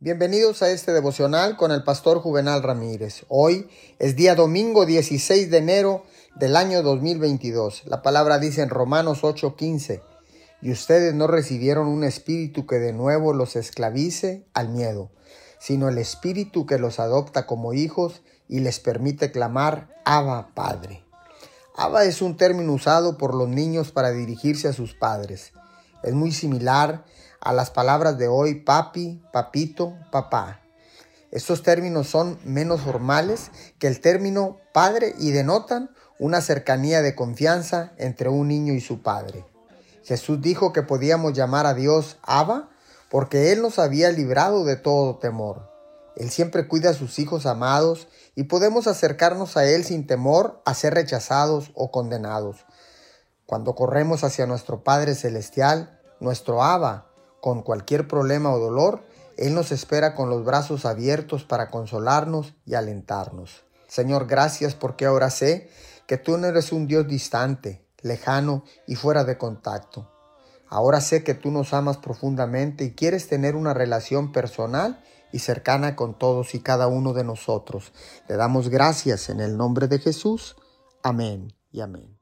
Bienvenidos a este devocional con el pastor Juvenal Ramírez. Hoy es día domingo 16 de enero del año 2022. La palabra dice en Romanos 8:15, y ustedes no recibieron un espíritu que de nuevo los esclavice al miedo, sino el espíritu que los adopta como hijos y les permite clamar, Abba Padre. Abba es un término usado por los niños para dirigirse a sus padres. Es muy similar a las palabras de hoy papi, papito, papá. Estos términos son menos formales que el término padre y denotan una cercanía de confianza entre un niño y su padre. Jesús dijo que podíamos llamar a Dios Abba porque Él nos había librado de todo temor. Él siempre cuida a sus hijos amados y podemos acercarnos a Él sin temor a ser rechazados o condenados. Cuando corremos hacia nuestro Padre Celestial, nuestro Abba, con cualquier problema o dolor, Él nos espera con los brazos abiertos para consolarnos y alentarnos. Señor, gracias porque ahora sé que tú no eres un Dios distante, lejano y fuera de contacto. Ahora sé que tú nos amas profundamente y quieres tener una relación personal y cercana con todos y cada uno de nosotros. Le damos gracias en el nombre de Jesús. Amén y amén.